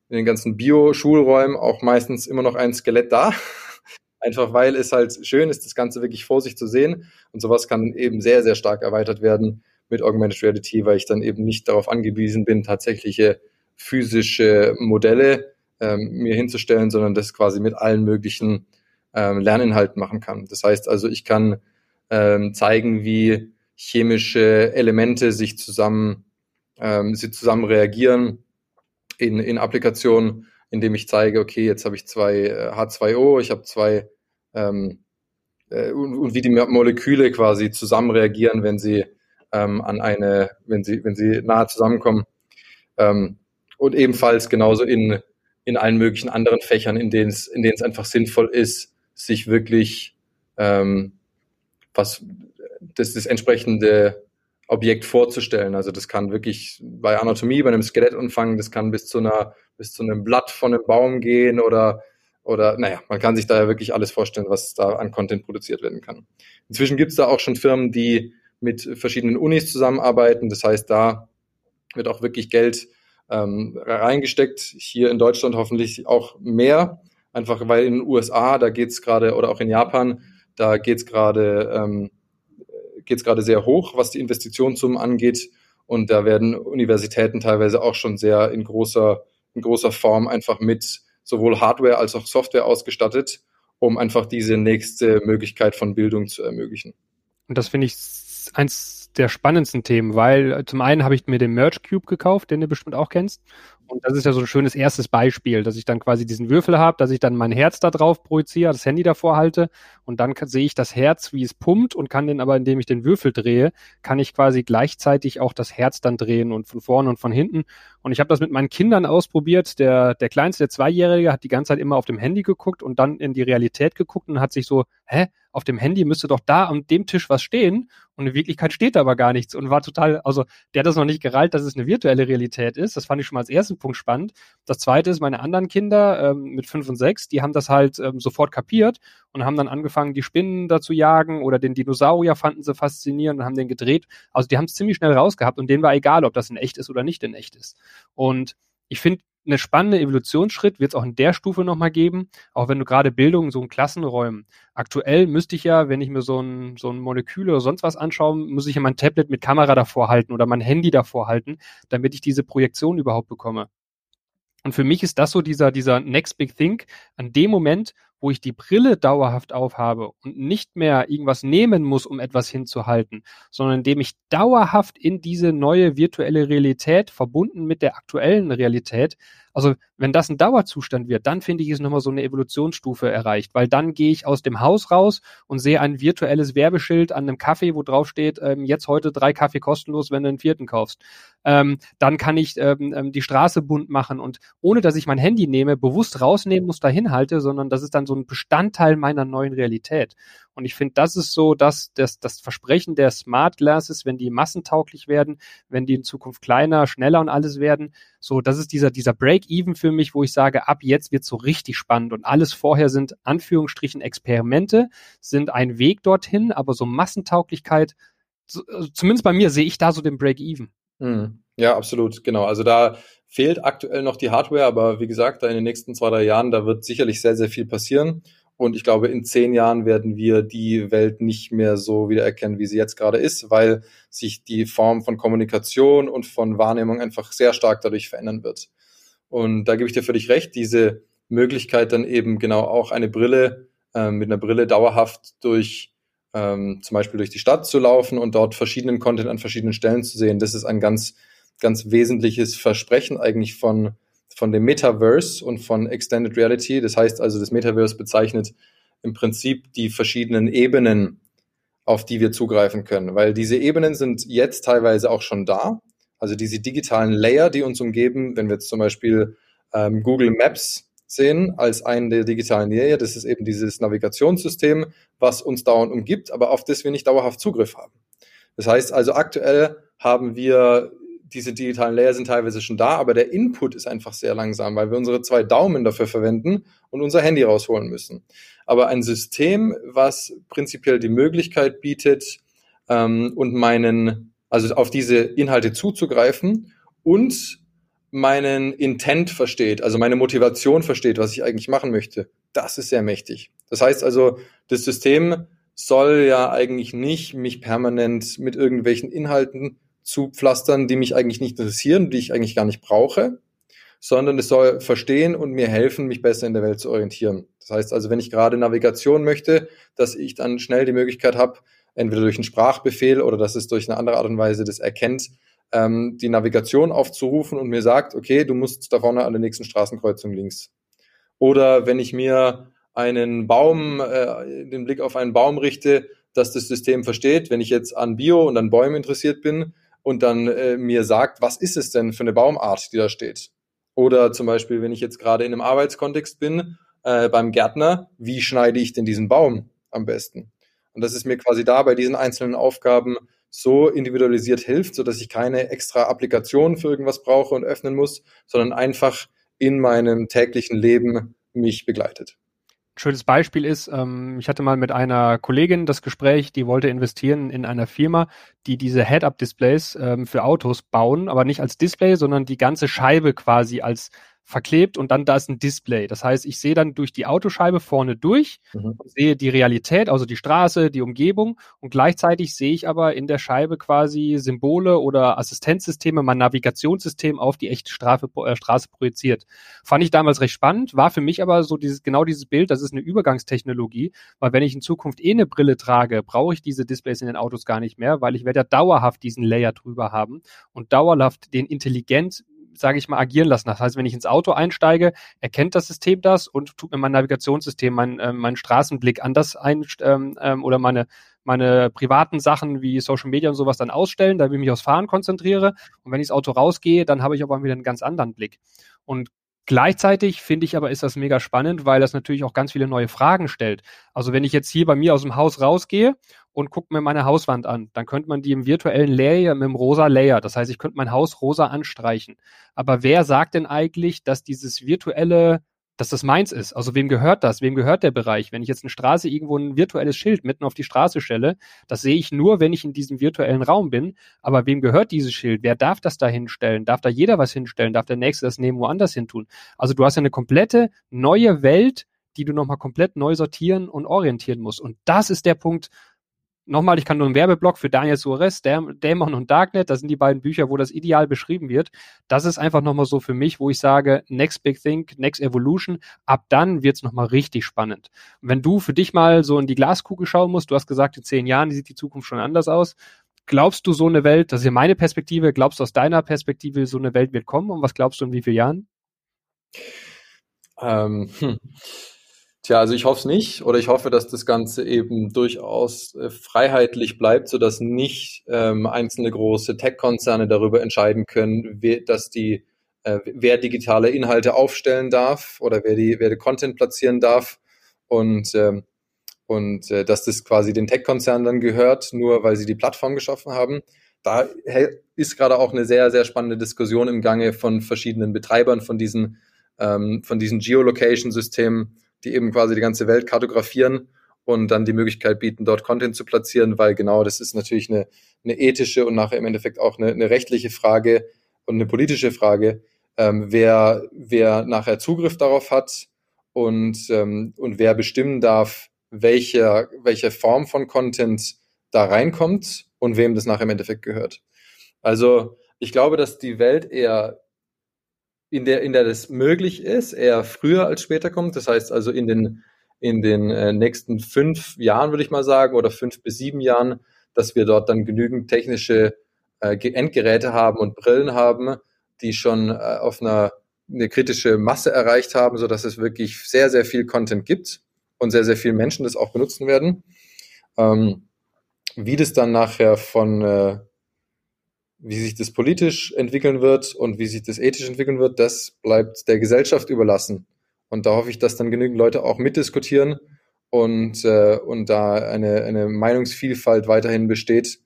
in den ganzen Bio-Schulräumen auch meistens immer noch ein Skelett da. Einfach weil es halt schön ist, das Ganze wirklich vor sich zu sehen. Und sowas kann eben sehr, sehr stark erweitert werden mit Augmented Reality, weil ich dann eben nicht darauf angewiesen bin, tatsächliche physische Modelle ähm, mir hinzustellen, sondern das quasi mit allen möglichen ähm, Lerninhalten machen kann. Das heißt also, ich kann ähm, zeigen, wie chemische Elemente sich zusammen, ähm, sie zusammen reagieren in, in Applikationen, indem ich zeige, okay, jetzt habe ich zwei äh, H2O, ich habe zwei ähm, äh, und, und, wie die Moleküle quasi zusammen reagieren, wenn sie ähm, an eine, wenn sie, wenn sie nahe zusammenkommen. Ähm, und ebenfalls genauso in, in allen möglichen anderen Fächern, in denen es, in denen es einfach sinnvoll ist, sich wirklich ähm, was das, das entsprechende Objekt vorzustellen. Also das kann wirklich bei Anatomie, bei einem Skelettumfang, das kann bis zu einer, bis zu einem Blatt von einem Baum gehen oder oder naja, man kann sich da ja wirklich alles vorstellen, was da an Content produziert werden kann. Inzwischen gibt es da auch schon Firmen, die mit verschiedenen Unis zusammenarbeiten. Das heißt, da wird auch wirklich Geld ähm, reingesteckt. Hier in Deutschland hoffentlich auch mehr. Einfach weil in den USA, da geht es gerade, oder auch in Japan, da geht es gerade ähm, geht's gerade sehr hoch, was die Investitionssummen angeht. Und da werden Universitäten teilweise auch schon sehr in großer, in großer Form einfach mit sowohl Hardware als auch Software ausgestattet, um einfach diese nächste Möglichkeit von Bildung zu ermöglichen. Und das finde ich eins der spannendsten Themen, weil äh, zum einen habe ich mir den Merge Cube gekauft, den du bestimmt auch kennst. Und das ist ja so ein schönes erstes Beispiel, dass ich dann quasi diesen Würfel habe, dass ich dann mein Herz da drauf projiziere, das Handy davor halte und dann sehe ich das Herz, wie es pumpt und kann den aber, indem ich den Würfel drehe, kann ich quasi gleichzeitig auch das Herz dann drehen und von vorne und von hinten. Und ich habe das mit meinen Kindern ausprobiert. Der, der kleinste, der Zweijährige, hat die ganze Zeit immer auf dem Handy geguckt und dann in die Realität geguckt und hat sich so, hä, auf dem Handy müsste doch da an dem Tisch was stehen und in Wirklichkeit steht da aber gar nichts und war total, also der hat das noch nicht gereilt, dass es eine virtuelle Realität ist. Das fand ich schon mal als ersten Punkt spannend. Das zweite ist, meine anderen Kinder ähm, mit fünf und sechs, die haben das halt ähm, sofort kapiert und haben dann angefangen, die Spinnen da zu jagen oder den Dinosaurier fanden sie faszinierend und haben den gedreht. Also die haben es ziemlich schnell rausgehabt und denen war egal, ob das in echt ist oder nicht in echt ist. Und ich finde, eine spannende Evolutionsschritt wird es auch in der Stufe nochmal geben, auch wenn du gerade Bildung so in Klassenräumen. Aktuell müsste ich ja, wenn ich mir so ein, so ein Molekül oder sonst was anschaue, muss ich ja mein Tablet mit Kamera davor halten oder mein Handy davor halten, damit ich diese Projektion überhaupt bekomme. Und für mich ist das so dieser, dieser Next Big Thing. An dem Moment, wo ich die Brille dauerhaft aufhabe und nicht mehr irgendwas nehmen muss, um etwas hinzuhalten, sondern indem ich dauerhaft in diese neue virtuelle Realität verbunden mit der aktuellen Realität also wenn das ein Dauerzustand wird, dann finde ich es nochmal so eine Evolutionsstufe erreicht, weil dann gehe ich aus dem Haus raus und sehe ein virtuelles Werbeschild an einem Kaffee, wo drauf steht, ähm, jetzt heute drei Kaffee kostenlos, wenn du einen vierten kaufst. Ähm, dann kann ich ähm, ähm, die Straße bunt machen und ohne dass ich mein Handy nehme, bewusst rausnehmen muss, dahin halte, sondern das ist dann so ein Bestandteil meiner neuen Realität. Und ich finde, das ist so, dass das, das Versprechen der Smart Glasses, wenn die massentauglich werden, wenn die in Zukunft kleiner, schneller und alles werden, so, das ist dieser, dieser Break-Even für mich, wo ich sage, ab jetzt wird so richtig spannend und alles vorher sind Anführungsstrichen Experimente, sind ein Weg dorthin, aber so Massentauglichkeit, so, also zumindest bei mir sehe ich da so den Break-Even. Mhm. Ja, absolut, genau. Also da fehlt aktuell noch die Hardware, aber wie gesagt, da in den nächsten zwei, drei Jahren, da wird sicherlich sehr, sehr viel passieren. Und ich glaube, in zehn Jahren werden wir die Welt nicht mehr so wiedererkennen, wie sie jetzt gerade ist, weil sich die Form von Kommunikation und von Wahrnehmung einfach sehr stark dadurch verändern wird. Und da gebe ich dir völlig recht, diese Möglichkeit dann eben genau auch eine Brille, äh, mit einer Brille dauerhaft durch ähm, zum Beispiel durch die Stadt zu laufen und dort verschiedenen Content an verschiedenen Stellen zu sehen, das ist ein ganz, ganz wesentliches Versprechen eigentlich von von dem Metaverse und von Extended Reality. Das heißt also, das Metaverse bezeichnet im Prinzip die verschiedenen Ebenen, auf die wir zugreifen können, weil diese Ebenen sind jetzt teilweise auch schon da. Also diese digitalen Layer, die uns umgeben, wenn wir jetzt zum Beispiel ähm, Google Maps sehen als einen der digitalen Layer, das ist eben dieses Navigationssystem, was uns dauernd umgibt, aber auf das wir nicht dauerhaft Zugriff haben. Das heißt also, aktuell haben wir diese digitalen Layer sind teilweise schon da, aber der Input ist einfach sehr langsam, weil wir unsere zwei Daumen dafür verwenden und unser Handy rausholen müssen. Aber ein System, was prinzipiell die Möglichkeit bietet, ähm, und meinen, also auf diese Inhalte zuzugreifen und meinen Intent versteht, also meine Motivation versteht, was ich eigentlich machen möchte, das ist sehr mächtig. Das heißt also, das System soll ja eigentlich nicht mich permanent mit irgendwelchen Inhalten zupflastern, die mich eigentlich nicht interessieren, die ich eigentlich gar nicht brauche, sondern es soll verstehen und mir helfen, mich besser in der Welt zu orientieren. Das heißt also, wenn ich gerade Navigation möchte, dass ich dann schnell die Möglichkeit habe, entweder durch einen Sprachbefehl oder dass es durch eine andere Art und Weise das erkennt, ähm, die Navigation aufzurufen und mir sagt, okay, du musst da vorne an der nächsten Straßenkreuzung links. Oder wenn ich mir einen Baum, äh, den Blick auf einen Baum richte, dass das System versteht, wenn ich jetzt an Bio und an Bäumen interessiert bin und dann äh, mir sagt, was ist es denn für eine Baumart, die da steht? Oder zum Beispiel, wenn ich jetzt gerade in einem Arbeitskontext bin, äh, beim Gärtner, wie schneide ich denn diesen Baum am besten? Und das ist mir quasi da bei diesen einzelnen Aufgaben so individualisiert hilft, so dass ich keine extra Applikation für irgendwas brauche und öffnen muss, sondern einfach in meinem täglichen Leben mich begleitet. Schönes Beispiel ist, ähm, ich hatte mal mit einer Kollegin das Gespräch, die wollte investieren in einer Firma, die diese Head-Up-Displays ähm, für Autos bauen, aber nicht als Display, sondern die ganze Scheibe quasi als verklebt und dann da ist ein Display. Das heißt, ich sehe dann durch die Autoscheibe vorne durch, mhm. sehe die Realität, also die Straße, die Umgebung und gleichzeitig sehe ich aber in der Scheibe quasi Symbole oder Assistenzsysteme, mein Navigationssystem auf die echte Strafe, äh, Straße projiziert. Fand ich damals recht spannend, war für mich aber so dieses, genau dieses Bild, das ist eine Übergangstechnologie, weil wenn ich in Zukunft eh eine Brille trage, brauche ich diese Displays in den Autos gar nicht mehr, weil ich werde ja dauerhaft diesen Layer drüber haben und dauerhaft den intelligent sage ich mal, agieren lassen. Das heißt, wenn ich ins Auto einsteige, erkennt das System das und tut mir mein Navigationssystem, mein, äh, meinen Straßenblick anders ein ähm, ähm, oder meine meine privaten Sachen wie Social Media und sowas dann ausstellen, da ich mich aufs Fahren konzentriere. Und wenn ich das Auto rausgehe, dann habe ich aber wieder einen ganz anderen Blick. Und Gleichzeitig finde ich aber, ist das mega spannend, weil das natürlich auch ganz viele neue Fragen stellt. Also wenn ich jetzt hier bei mir aus dem Haus rausgehe und gucke mir meine Hauswand an, dann könnte man die im virtuellen Layer mit dem rosa Layer, das heißt, ich könnte mein Haus rosa anstreichen. Aber wer sagt denn eigentlich, dass dieses virtuelle dass das meins ist. Also wem gehört das? Wem gehört der Bereich? Wenn ich jetzt eine Straße irgendwo ein virtuelles Schild mitten auf die Straße stelle, das sehe ich nur, wenn ich in diesem virtuellen Raum bin. Aber wem gehört dieses Schild? Wer darf das da hinstellen? Darf da jeder was hinstellen? Darf der Nächste das neben woanders hin tun? Also du hast ja eine komplette neue Welt, die du nochmal komplett neu sortieren und orientieren musst. Und das ist der Punkt, nochmal, ich kann nur einen Werbeblock für Daniel Suarez, Dämon und Darknet, das sind die beiden Bücher, wo das ideal beschrieben wird. Das ist einfach nochmal so für mich, wo ich sage, next big thing, next evolution, ab dann wird's nochmal richtig spannend. Und wenn du für dich mal so in die Glaskugel schauen musst, du hast gesagt, in zehn Jahren sieht die Zukunft schon anders aus. Glaubst du so eine Welt, das ist ja meine Perspektive, glaubst du aus deiner Perspektive, so eine Welt wird kommen und was glaubst du in wie vielen Jahren? Ähm, hm. Tja, also ich hoffe es nicht oder ich hoffe, dass das Ganze eben durchaus äh, freiheitlich bleibt, sodass nicht ähm, einzelne große Tech-Konzerne darüber entscheiden können, wer, dass die, äh, wer digitale Inhalte aufstellen darf oder wer die, wer die Content platzieren darf und, ähm, und äh, dass das quasi den Tech-Konzernen dann gehört, nur weil sie die Plattform geschaffen haben. Da ist gerade auch eine sehr, sehr spannende Diskussion im Gange von verschiedenen Betreibern von diesen, ähm, von diesen Geolocation-Systemen die eben quasi die ganze Welt kartografieren und dann die Möglichkeit bieten, dort Content zu platzieren, weil genau das ist natürlich eine, eine ethische und nachher im Endeffekt auch eine, eine rechtliche Frage und eine politische Frage, ähm, wer, wer nachher Zugriff darauf hat und, ähm, und wer bestimmen darf, welche, welche Form von Content da reinkommt und wem das nachher im Endeffekt gehört. Also ich glaube, dass die Welt eher in der, in der das möglich ist, eher früher als später kommt. Das heißt also in den, in den äh, nächsten fünf Jahren, würde ich mal sagen, oder fünf bis sieben Jahren, dass wir dort dann genügend technische äh, Endgeräte haben und Brillen haben, die schon äh, auf einer eine kritische Masse erreicht haben, so dass es wirklich sehr, sehr viel Content gibt und sehr, sehr viele Menschen das auch benutzen werden. Ähm, wie das dann nachher von, äh, wie sich das politisch entwickeln wird und wie sich das ethisch entwickeln wird, das bleibt der Gesellschaft überlassen. Und da hoffe ich, dass dann genügend Leute auch mitdiskutieren und, äh, und da eine, eine Meinungsvielfalt weiterhin besteht,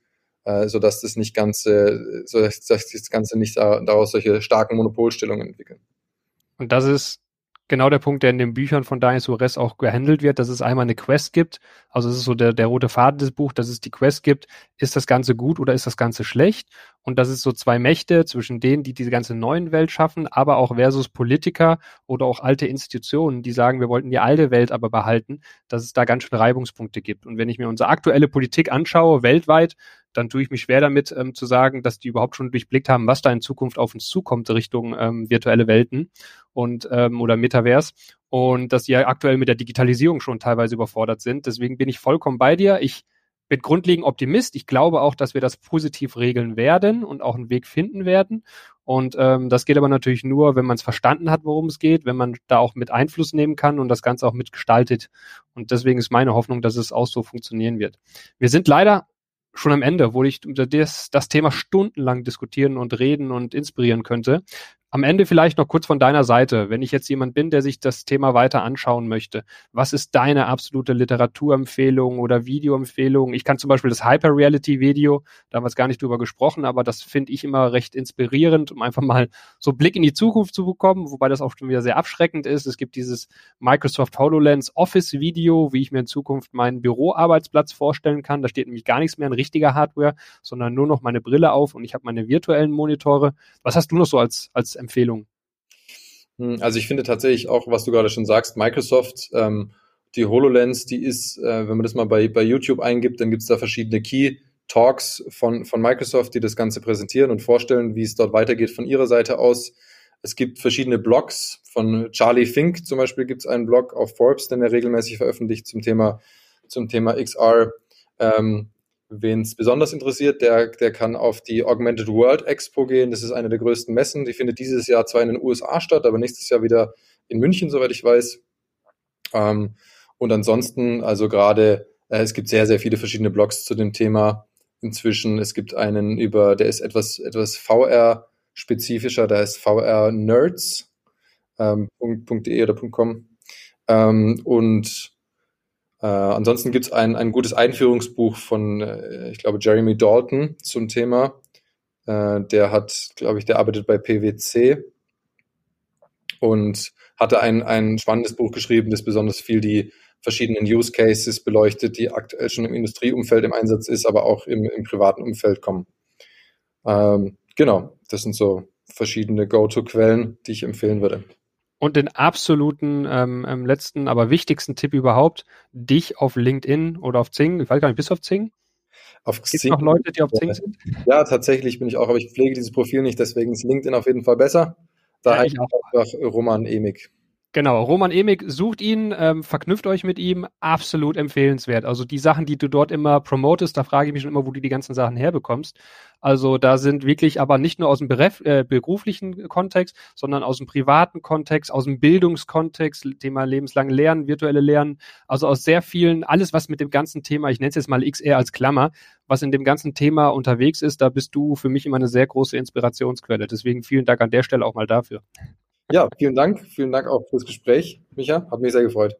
äh, sodass das nicht ganze, so dass das Ganze nicht daraus solche starken Monopolstellungen entwickeln. Und das ist genau der Punkt, der in den Büchern von Daniel Suarez auch gehandelt wird, dass es einmal eine Quest gibt. Also es ist so der, der rote Faden des Buchs, dass es die Quest gibt. Ist das Ganze gut oder ist das Ganze schlecht? Und das ist so zwei Mächte zwischen denen, die diese ganze neuen Welt schaffen, aber auch versus Politiker oder auch alte Institutionen, die sagen, wir wollten die alte Welt aber behalten, dass es da ganz schön Reibungspunkte gibt. Und wenn ich mir unsere aktuelle Politik anschaue, weltweit, dann tue ich mich schwer damit ähm, zu sagen, dass die überhaupt schon durchblickt haben, was da in Zukunft auf uns zukommt Richtung ähm, virtuelle Welten und ähm, oder Metaverse und dass die ja aktuell mit der Digitalisierung schon teilweise überfordert sind. Deswegen bin ich vollkommen bei dir. Ich bin grundlegend Optimist. Ich glaube auch, dass wir das positiv regeln werden und auch einen Weg finden werden. Und ähm, das geht aber natürlich nur, wenn man es verstanden hat, worum es geht, wenn man da auch mit Einfluss nehmen kann und das Ganze auch mitgestaltet. Und deswegen ist meine Hoffnung, dass es auch so funktionieren wird. Wir sind leider schon am Ende, wo ich das, das Thema stundenlang diskutieren und reden und inspirieren könnte. Am Ende vielleicht noch kurz von deiner Seite, wenn ich jetzt jemand bin, der sich das Thema weiter anschauen möchte. Was ist deine absolute Literaturempfehlung oder Videoempfehlung? Ich kann zum Beispiel das Hyper Reality Video, da haben wir es gar nicht drüber gesprochen, aber das finde ich immer recht inspirierend, um einfach mal so Blick in die Zukunft zu bekommen, wobei das auch schon wieder sehr abschreckend ist. Es gibt dieses Microsoft HoloLens Office Video, wie ich mir in Zukunft meinen Büroarbeitsplatz vorstellen kann. Da steht nämlich gar nichts mehr in richtiger Hardware, sondern nur noch meine Brille auf und ich habe meine virtuellen Monitore. Was hast du noch so als, als Empfehlung? Hm, also ich finde tatsächlich auch, was du gerade schon sagst, Microsoft, ähm, die HoloLens, die ist, äh, wenn man das mal bei, bei YouTube eingibt, dann gibt es da verschiedene Key Talks von, von Microsoft, die das Ganze präsentieren und vorstellen, wie es dort weitergeht von ihrer Seite aus. Es gibt verschiedene Blogs von Charlie Fink zum Beispiel gibt es einen Blog auf Forbes, den er regelmäßig veröffentlicht zum Thema, zum Thema XR. Ähm, Wen es besonders interessiert, der, der kann auf die Augmented World Expo gehen. Das ist eine der größten Messen. Die findet dieses Jahr zwar in den USA statt, aber nächstes Jahr wieder in München, soweit ich weiß. Ähm, und ansonsten, also gerade, äh, es gibt sehr, sehr viele verschiedene Blogs zu dem Thema inzwischen. Es gibt einen über, der ist etwas, etwas VR-spezifischer, da ist VR-Nerds.de ähm, oder .com. Ähm, und äh, ansonsten gibt es ein, ein gutes Einführungsbuch von, äh, ich glaube, Jeremy Dalton zum Thema. Äh, der hat, glaube ich, der arbeitet bei PwC und hatte ein, ein spannendes Buch geschrieben, das besonders viel die verschiedenen Use Cases beleuchtet, die aktuell schon im Industrieumfeld im Einsatz ist, aber auch im, im privaten Umfeld kommen. Ähm, genau, das sind so verschiedene Go-To-Quellen, die ich empfehlen würde. Und den absoluten ähm, ähm, letzten, aber wichtigsten Tipp überhaupt, dich auf LinkedIn oder auf Zing, ich weiß gar nicht, bist du auf Zing? Auf Gibt es noch Leute, die auf Zing sind? Ja, tatsächlich bin ich auch, aber ich pflege dieses Profil nicht, deswegen ist LinkedIn auf jeden Fall besser. Da ja, ich auch. einfach Roman Emig. Genau, Roman Emig, sucht ihn, ähm, verknüpft euch mit ihm, absolut empfehlenswert. Also die Sachen, die du dort immer promotest, da frage ich mich schon immer, wo du die ganzen Sachen herbekommst. Also da sind wirklich aber nicht nur aus dem äh, beruflichen Kontext, sondern aus dem privaten Kontext, aus dem Bildungskontext, Thema lebenslang Lernen, virtuelle Lernen, also aus sehr vielen, alles was mit dem ganzen Thema, ich nenne es jetzt mal XR als Klammer, was in dem ganzen Thema unterwegs ist, da bist du für mich immer eine sehr große Inspirationsquelle. Deswegen vielen Dank an der Stelle auch mal dafür. Ja, vielen Dank. Vielen Dank auch fürs Gespräch, Micha. Hat mich sehr gefreut.